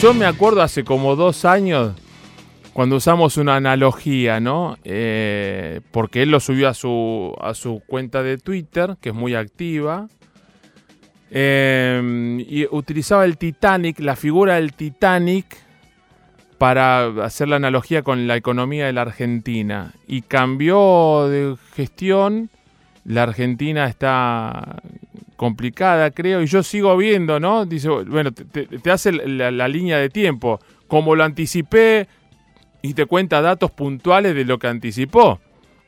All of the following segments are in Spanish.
Yo me acuerdo hace como dos años cuando usamos una analogía, ¿no? Eh, porque él lo subió a su, a su cuenta de Twitter, que es muy activa. eh, y utilizaba el Titanic, la figura del Titanic, para hacer la analogía con la economía de la Argentina. Y cambió de gestión. La Argentina está complicada, creo, y yo sigo viendo, ¿no? Dice, bueno, te, hace la, la línea de tiempo. Como lo anticipé, y te cuenta datos puntuales de lo que anticipó.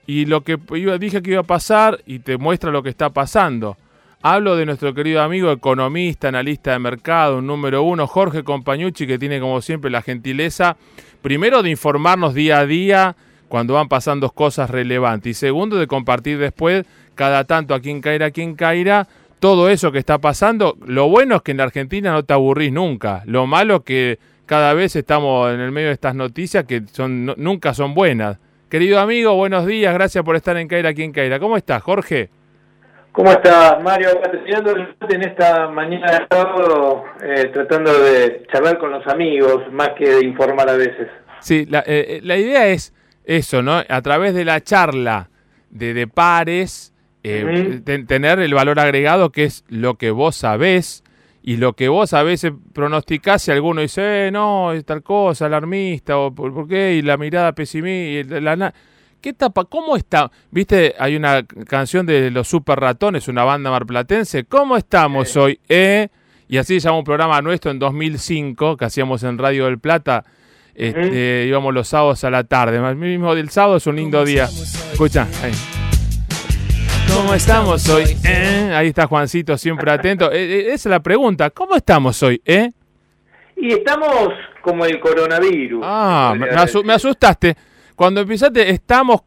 Y lo que iba, dije que iba a pasar y te muestra lo que está pasando. Hablo de nuestro querido amigo economista, analista de mercado, un número uno, Jorge Compañucci, que tiene como siempre la gentileza, primero de informarnos día a día cuando van pasando cosas relevantes y segundo de compartir después cada tanto a quien caerá, a quien caerá, todo eso que está pasando. Lo bueno es que en la Argentina no te aburrís nunca. Lo malo es que cada vez estamos en el medio de estas noticias que son no- nunca son buenas. Querido amigo, buenos días, gracias por estar en Caira quien Caira. ¿Cómo estás, Jorge? ¿Cómo estás, Mario? En esta mañana de sábado, eh, tratando de charlar con los amigos, más que de informar a veces. Sí, la, eh, eh, la idea es eso, ¿no? A través de la charla de, de pares, eh, ten- tener el valor agregado que es lo que vos sabés y lo que vos a veces pronosticás si alguno dice, eh, no, es tal cosa, alarmista, o por, qué, y la mirada pesimista, y la, na- ¿Qué tapa? ¿Cómo está? ¿Viste? Hay una canción de los Super Ratones, una banda marplatense. ¿Cómo estamos Sí. hoy? Eh? Y así se llama un programa nuestro en 2005 que hacíamos en Radio del Plata. Este, Íbamos los sábados a la tarde. El mismo del sábado es un lindo día. Escucha. Ahí. ¿Cómo estamos hoy? Eh, Ahí está Juancito, siempre atento. Eh, eh, esa es la pregunta. ¿Cómo estamos hoy? ¿Eh? Y estamos como el coronavirus. Ah, me, asu- asustaste. Cuando empezaste, estamos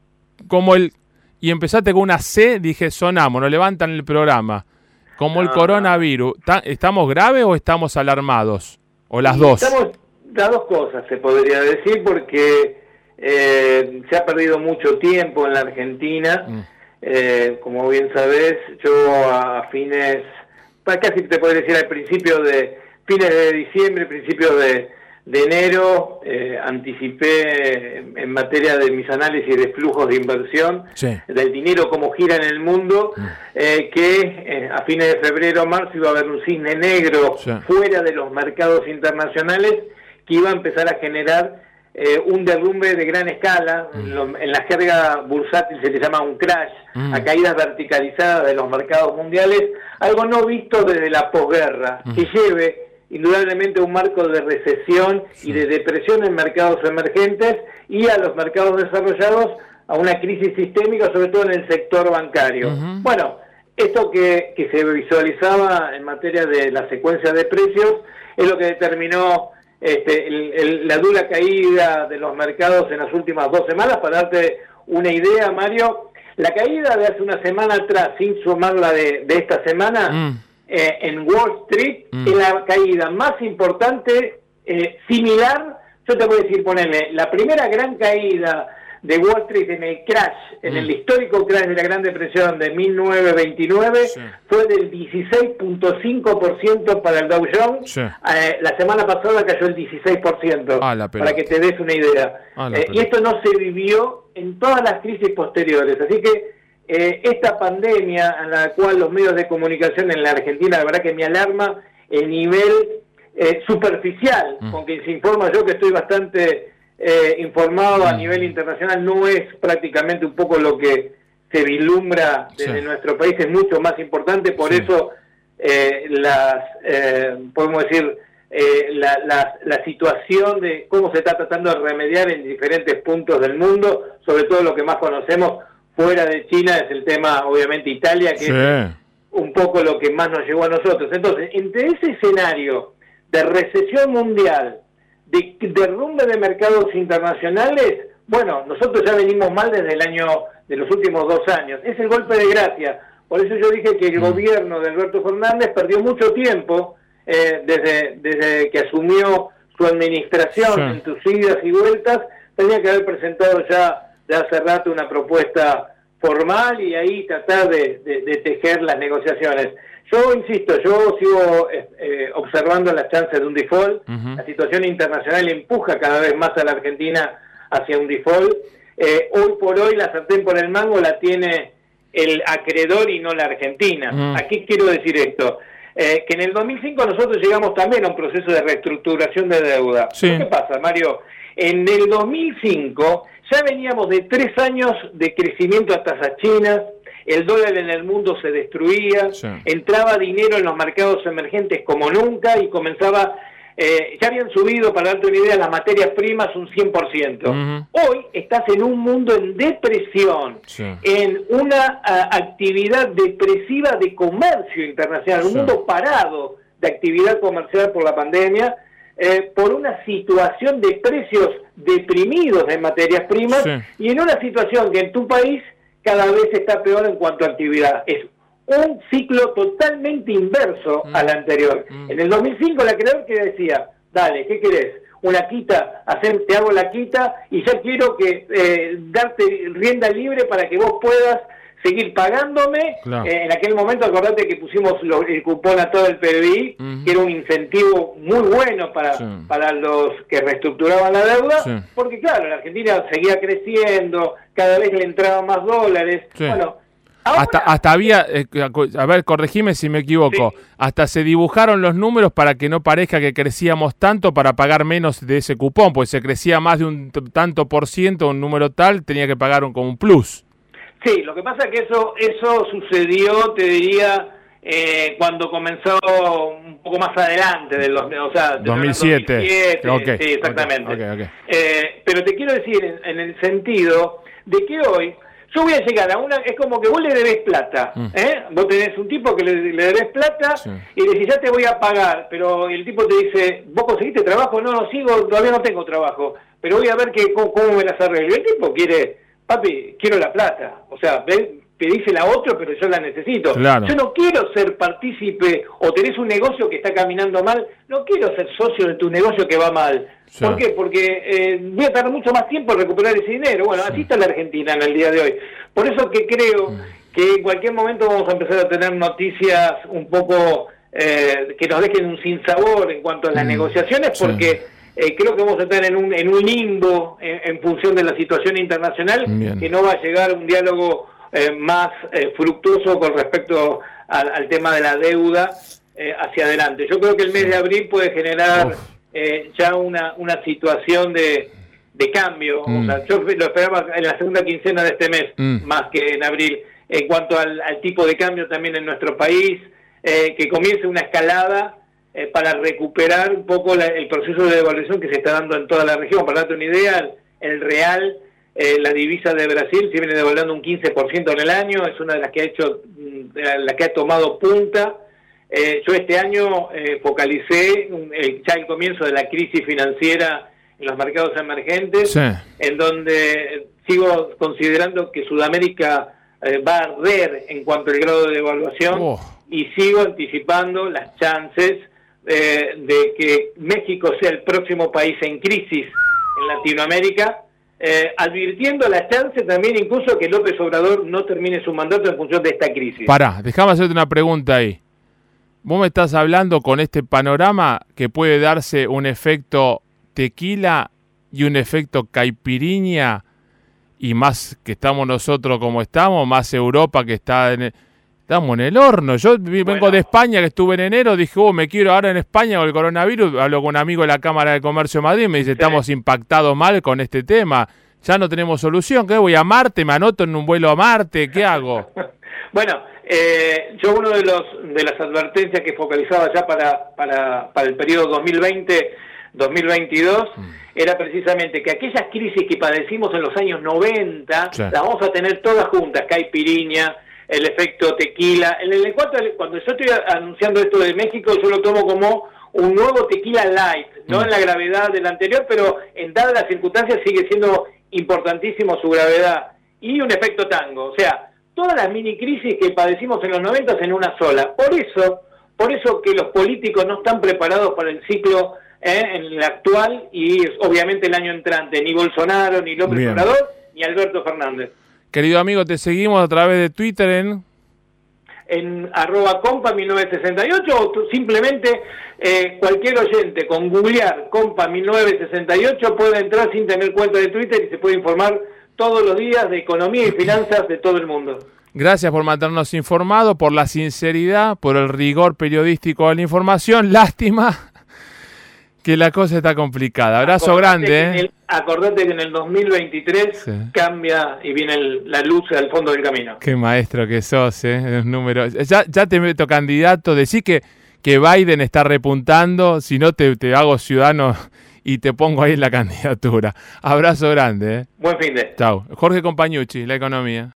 como el. Y empezaste con una C, dije, sonamos, nos levantan el programa. Como el No, coronavirus. ¿Ta- ¿Estamos graves o estamos alarmados? O las dos. Estamos las dos cosas, se podría decir, porque eh, se ha perdido mucho tiempo en la Argentina. Mm. Eh, como bien sabés, yo a fines, casi te puedo decir al principio de fines de diciembre, principio de, de enero, eh, anticipé en- materia de mis análisis de flujos de inversión, Sí. del dinero como gira en el mundo, eh, que eh, a fines de febrero o marzo iba a haber un cisne negro Sí. fuera de los mercados internacionales que iba a empezar a generar eh, un derrumbe de gran escala, en lo- en la jerga bursátil se le llama un crash, Mm. a caídas verticalizadas de los mercados mundiales, algo no visto desde la posguerra, que lleve indudablemente un marco de recesión y de depresión en mercados emergentes y a los mercados desarrollados a una crisis sistémica, sobre todo en el sector bancario. Bueno, esto que, que se visualizaba en materia de la secuencia de precios es lo que determinó este, el- el- la dura caída de los mercados en las últimas dos semanas. Para darte una idea, Mario, la caída de hace una semana atrás, sin sumar la de, de esta semana, Mm. eh, en Wall Street, Mm. es la caída más importante, eh, similar, yo te voy a decir, ponerle, la primera gran caída de Wall Street en el crash, en Mm. el histórico crash de la Gran Depresión de 1929, Sí. fue del 16.5% para el Dow Jones. Sí. Eh, la semana pasada cayó el 16%, Ah, para que te des una idea. Ah, Eh, y esto no se vivió en todas las crisis posteriores. Así que eh, esta pandemia en la cual los medios de comunicación en la Argentina, la verdad que me alarma el nivel eh, superficial Mm. con que se informa yo que estoy bastante eh, informado a Mm. nivel internacional, no es prácticamente un poco lo que se vislumbra desde Sí. nuestro país, es mucho más importante, por Sí. eso eh, las, eh, podemos decir, eh, la, la- la situación de cómo se está tratando de remediar en diferentes puntos del mundo, sobre todo lo que más conocemos fuera de China, es el tema, obviamente, Italia, que es un poco lo que más nos llegó a nosotros. Entonces, entre ese escenario de recesión mundial, de derrumbe de mercados internacionales, bueno, nosotros ya venimos mal desde el año, de los últimos dos años. Es el golpe de gracia. Por eso yo dije que el gobierno de Alberto Fernández perdió mucho tiempo eh, desde, desde que asumió su administración Sí. en sus idas y vueltas, tenía que haber presentado ya de hace rato una propuesta formal y ahí tratar de, tejer las negociaciones. Yo insisto, yo sigo eh, eh, observando las chances de un default. La situación internacional empuja cada vez más a la Argentina hacia un default. Eh, hoy por hoy la sartén por el mango la tiene el acreedor y no la Argentina. ¿A qué quiero decir esto? que en el 2005 nosotros llegamos también a un proceso de reestructuración de deuda. ¿Qué pasa, Mario? En el 2005 ya veníamos de tres años de crecimiento a tasas chinas, el dólar en el mundo se destruía, entraba dinero en los mercados emergentes como nunca y comenzaba, eh, ya habían subido, para darte una idea, las materias primas un 100%. Hoy estás en un mundo en depresión, en una actividad depresiva de comercio internacional, un mundo parado de actividad comercial por la pandemia eh, por una situación de precios deprimidos en materias primas y en una situación que en tu país cada vez está peor en cuanto a actividad. Es un ciclo totalmente inverso mm. al anterior. Mm. En el 2005 la creador que decía, dale, ¿qué querés? Una quita, hacer, te hago la quita y ya quiero que eh, darte rienda libre para que vos puedas seguir pagándome. Eh, en aquel momento, acordate que pusimos el cupón a todo el PBI, que era un incentivo muy bueno para, para los que reestructuraban la deuda, porque claro, la Argentina seguía creciendo, cada vez le entraban más dólares. Bueno, hasta, hasta había, eh, a ver, corregime si me equivoco, hasta se dibujaron los números para que no parezca que crecíamos tanto para pagar menos de ese cupón, pues se crecía más de un tanto por ciento, un número tal, tenía que pagar un, como un plus. Sí, lo que pasa es que eso, eso sucedió, te diría, eh, cuando comenzó un poco más adelante, del, o sea, 2007. sí, exactamente. Eh, pero te quiero decir en, el sentido de que hoy yo voy a llegar a una, es como que vos le debes plata, mm. ¿eh? Vos tenés un tipo que le, debes plata y le decís, ya te voy a pagar, pero el tipo te dice, ¿vos conseguiste trabajo? No, no sigo, todavía no tengo trabajo, pero voy a ver que, cómo, cómo me las arreglo. El tipo quiere papi, quiero la plata. O sea, ven, pedísela a otro, pero yo la necesito. Yo no quiero ser partícipe o tenés un negocio que está caminando mal, no quiero ser socio de tu negocio que va mal. ¿Por qué? Porque eh, voy a tardar mucho más tiempo en recuperar ese dinero. Bueno, así está la Argentina en el día de hoy. Por eso que creo que en cualquier momento vamos a empezar a tener noticias un poco eh, que nos dejen un sinsabor en cuanto a las negociaciones, porque... Eh, creo que vamos a estar en un, en un limbo en, función de la situación internacional, que no va a llegar un diálogo eh, más eh, fructuoso con respecto al, tema de la deuda hacia adelante. Yo creo que el mes de abril puede generar ya una, una situación de, de cambio. Mm. yo lo esperaba en la segunda quincena de este mes, mm. más que en abril. En cuanto al, al, tipo de cambio también en nuestro país, que comience una escalada eh, para recuperar un poco el proceso de devaluación que se está dando en toda la región. Para darte una idea, el real, eh, la divisa de Brasil se viene devaluando un 15% en el año, es una de las que ha hecho, mm, la que ha tomado punta. Eh, yo este año focalicé ya el comienzo de la crisis financiera en los mercados emergentes, en donde sigo considerando que Sudamérica va a arder en cuanto al grado de devaluación oh. y sigo anticipando las chances eh, de que México sea el próximo país en crisis en Latinoamérica, eh, advirtiendo la chance también incluso que López Obrador no termine su mandato en función de esta crisis. Pará, déjame hacerte una pregunta ahí. Vos me estás hablando con este panorama que puede darse un efecto tequila y un efecto caipiriña y más que estamos nosotros como estamos, más Europa que está en... Estamos en el horno. Yo vengo de España, que estuve en enero, dije, oh, me quiero ahora en España con el coronavirus. Hablo con un amigo de la Cámara de Comercio de Madrid, me dice, estamos impactados mal con este tema. Ya no tenemos solución. ¿Qué voy a Marte? ¿Me anoto en un vuelo a Marte? ¿Qué hago? bueno, eh, yo uno de los de las advertencias que focalizaba ya para, para, para el periodo 2020-2022 mm. era precisamente que aquellas crisis que padecimos en los años 90 las vamos a tener todas juntas, Caipiriña, el efecto tequila. En el cuando yo estoy anunciando esto de México, yo lo tomo como un nuevo tequila light, no en la gravedad del anterior, pero en dadas las circunstancias sigue siendo importantísimo su gravedad. Y un efecto tango, o sea, todas las mini crisis que padecimos en los 90 en una sola. Por eso, por eso que los políticos no están preparados para el ciclo eh, en el actual y obviamente el año entrante, ni Bolsonaro, ni López Obrador, ni Alberto Fernández. Querido amigo, te seguimos a través de Twitter en... En arroba compa 1968 o simplemente eh, cualquier oyente con googlear compa 1968 puede entrar sin tener cuenta de Twitter y se puede informar todos los días de economía y finanzas de todo el mundo. Gracias por mantenernos informados, por la sinceridad, por el rigor periodístico de la información. Lástima que la cosa está complicada. Abrazo grande. ¿eh? Acordate que en el 2023 cambia y viene la luz al fondo del camino. Qué maestro que sos, ¿eh? Los números. Ya, ya te meto candidato. Decí que, que Biden está repuntando. Si no, te, te hago ciudadano y te pongo ahí en la candidatura. Abrazo grande. ¿eh? Buen fin de. Chao. Jorge Compañucci, La Economía.